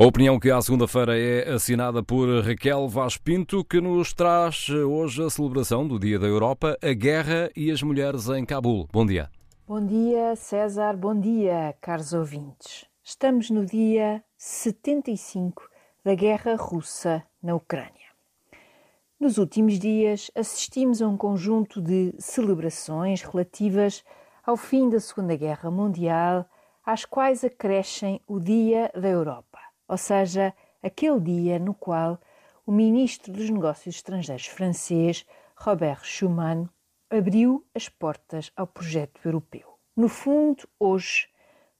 A opinião que à segunda-feira é assinada por Raquel Vaz Pinto, que nos traz hoje a celebração do Dia da Europa, a guerra e as mulheres em Cabul. Bom dia. Bom dia, César. Bom dia, caros ouvintes. Estamos no dia 75 da guerra russa na Ucrânia. Nos últimos dias, assistimos a um conjunto de celebrações relativas ao fim da Segunda Guerra Mundial, às quais acrescem o Dia da Europa ou seja, aquele dia no qual o ministro dos Negócios Estrangeiros francês, Robert Schuman, abriu as portas ao projeto europeu. No fundo, hoje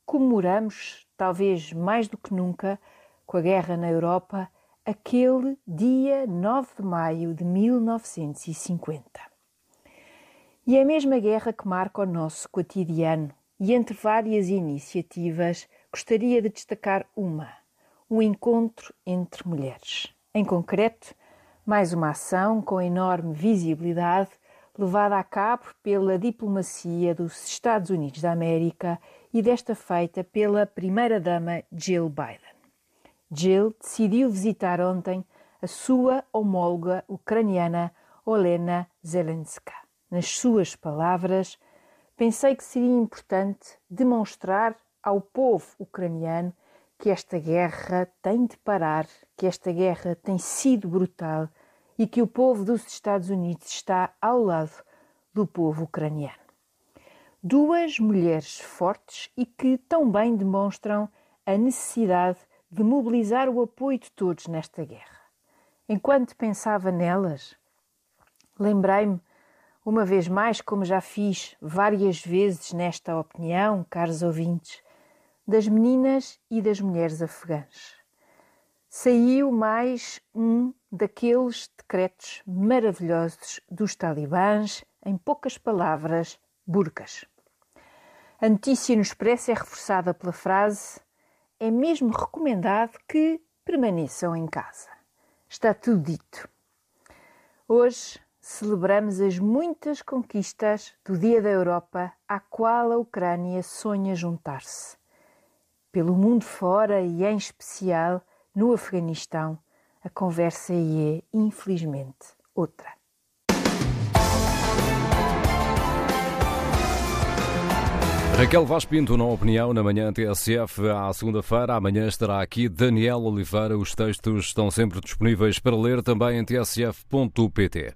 comemoramos, talvez mais do que nunca, com a guerra na Europa, aquele dia 9 de maio de 1950. E é a mesma guerra que marca o nosso cotidiano, e entre várias iniciativas, gostaria de destacar uma um encontro entre mulheres. Em concreto, mais uma ação com enorme visibilidade levada a cabo pela diplomacia dos Estados Unidos da América e desta feita pela primeira-dama Jill Biden. Jill decidiu visitar ontem a sua homóloga ucraniana Olena Zelenska. Nas suas palavras, pensei que seria importante demonstrar ao povo ucraniano que esta guerra tem de parar, que esta guerra tem sido brutal e que o povo dos Estados Unidos está ao lado do povo ucraniano. Duas mulheres fortes e que tão bem demonstram a necessidade de mobilizar o apoio de todos nesta guerra. Enquanto pensava nelas, lembrei-me, uma vez mais, como já fiz várias vezes nesta opinião, caros ouvintes, das meninas e das mulheres afegãs. Saiu mais um daqueles decretos maravilhosos dos talibãs, em poucas palavras, burcas. A notícia no Expresso é reforçada pela frase: é mesmo recomendado que permaneçam em casa. Está tudo dito. Hoje celebramos as muitas conquistas do Dia da Europa, à qual a Ucrânia sonha juntar-se pelo mundo fora e, em especial, no Afeganistão, a conversa aí é, infelizmente, outra. Raquel Vaz Pinto, na opinião, na manhã TSF, à segunda-feira. Amanhã estará aqui Daniel Oliveira. Os textos estão sempre disponíveis para ler também em tsf.pt.